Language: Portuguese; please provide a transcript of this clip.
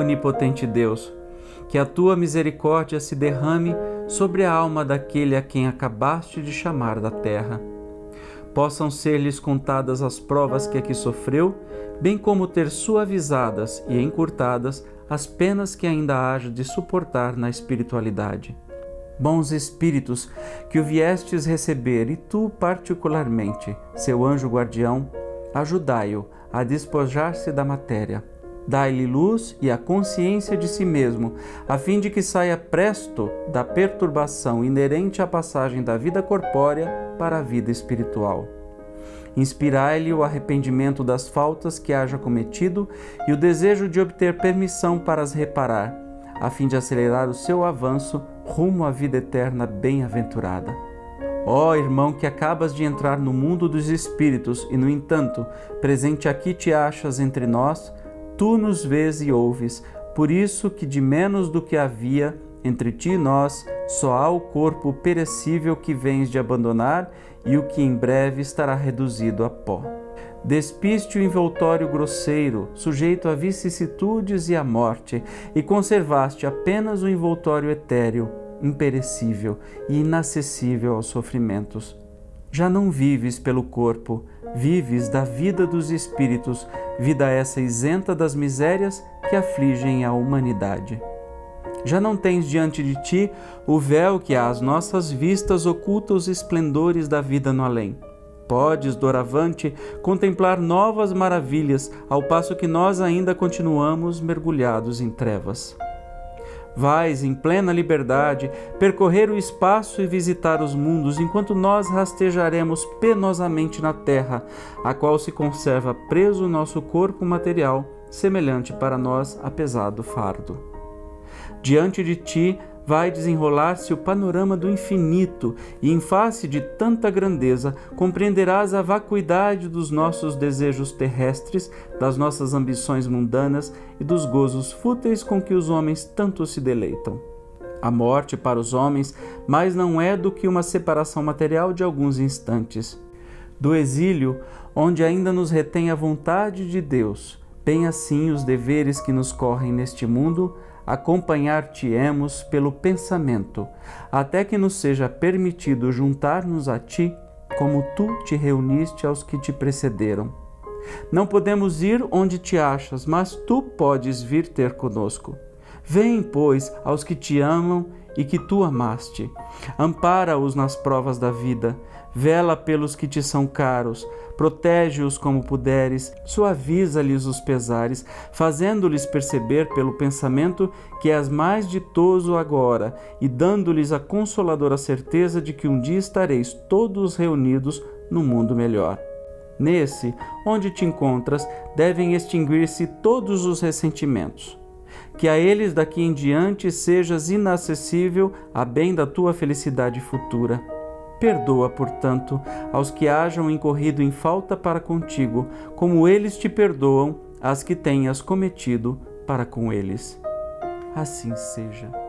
onipotente Deus, que a tua misericórdia se derrame sobre a alma daquele a quem acabaste de chamar da terra. Possam ser-lhes contadas as provas que aqui sofreu, bem como ter suavizadas e encurtadas as penas que ainda haja de suportar na espiritualidade. Bons espíritos, que o viestes receber, e tu, particularmente, seu anjo guardião, ajudai-o a despojar-se da matéria. Dai-lhe luz e a consciência de si mesmo, a fim de que saia presto da perturbação inerente à passagem da vida corpórea para a vida espiritual. Inspirai-lhe o arrependimento das faltas que haja cometido e o desejo de obter permissão para as reparar, a fim de acelerar o seu avanço rumo à vida eterna bem-aventurada. Ó oh, irmão que acabas de entrar no mundo dos espíritos e, no entanto, presente aqui te achas entre nós, tu nos vês e ouves, por isso que de menos do que havia entre ti e nós, só há o corpo perecível que vens de abandonar e o que em breve estará reduzido a pó. Despiste o envoltório grosseiro, sujeito a vicissitudes e à morte, e conservaste apenas o envoltório etéreo, imperecível e inacessível aos sofrimentos. Já não vives pelo corpo, vives da vida dos espíritos, vida essa isenta das misérias que afligem a humanidade. Já não tens diante de ti o véu que às nossas vistas oculta os esplendores da vida no além. Podes, doravante, contemplar novas maravilhas, ao passo que nós ainda continuamos mergulhados em trevas. Vais, em plena liberdade, percorrer o espaço e visitar os mundos, enquanto nós rastejaremos penosamente na terra, a qual se conserva preso o nosso corpo material, semelhante para nós a pesado fardo. Diante de ti vai desenrolar-se o panorama do infinito, e em face de tanta grandeza compreenderás a vacuidade dos nossos desejos terrestres, das nossas ambições mundanas e dos gozos fúteis com que os homens tanto se deleitam. A morte para os homens mais não é do que uma separação material de alguns instantes. Do exílio, onde ainda nos retém a vontade de Deus, bem assim os deveres que nos correm neste mundo, acompanhar-te-emos pelo pensamento, até que nos seja permitido juntar-nos a ti, como tu te reuniste aos que te precederam. Não podemos ir onde te achas, mas tu podes vir ter conosco. Vem, pois, aos que te amam e que tu amaste. Ampara-os nas provas da vida, vela pelos que te são caros, protege-os como puderes, suaviza-lhes os pesares, fazendo-lhes perceber pelo pensamento que és mais ditoso agora e dando-lhes a consoladora certeza de que um dia estareis todos reunidos no mundo melhor. Nesse, onde te encontras, devem extinguir-se todos os ressentimentos que a eles daqui em diante sejas inacessível a bem da tua felicidade futura. Perdoa, portanto, aos que hajam incorrido em falta para contigo, como eles te perdoam as que tenhas cometido para com eles. Assim seja.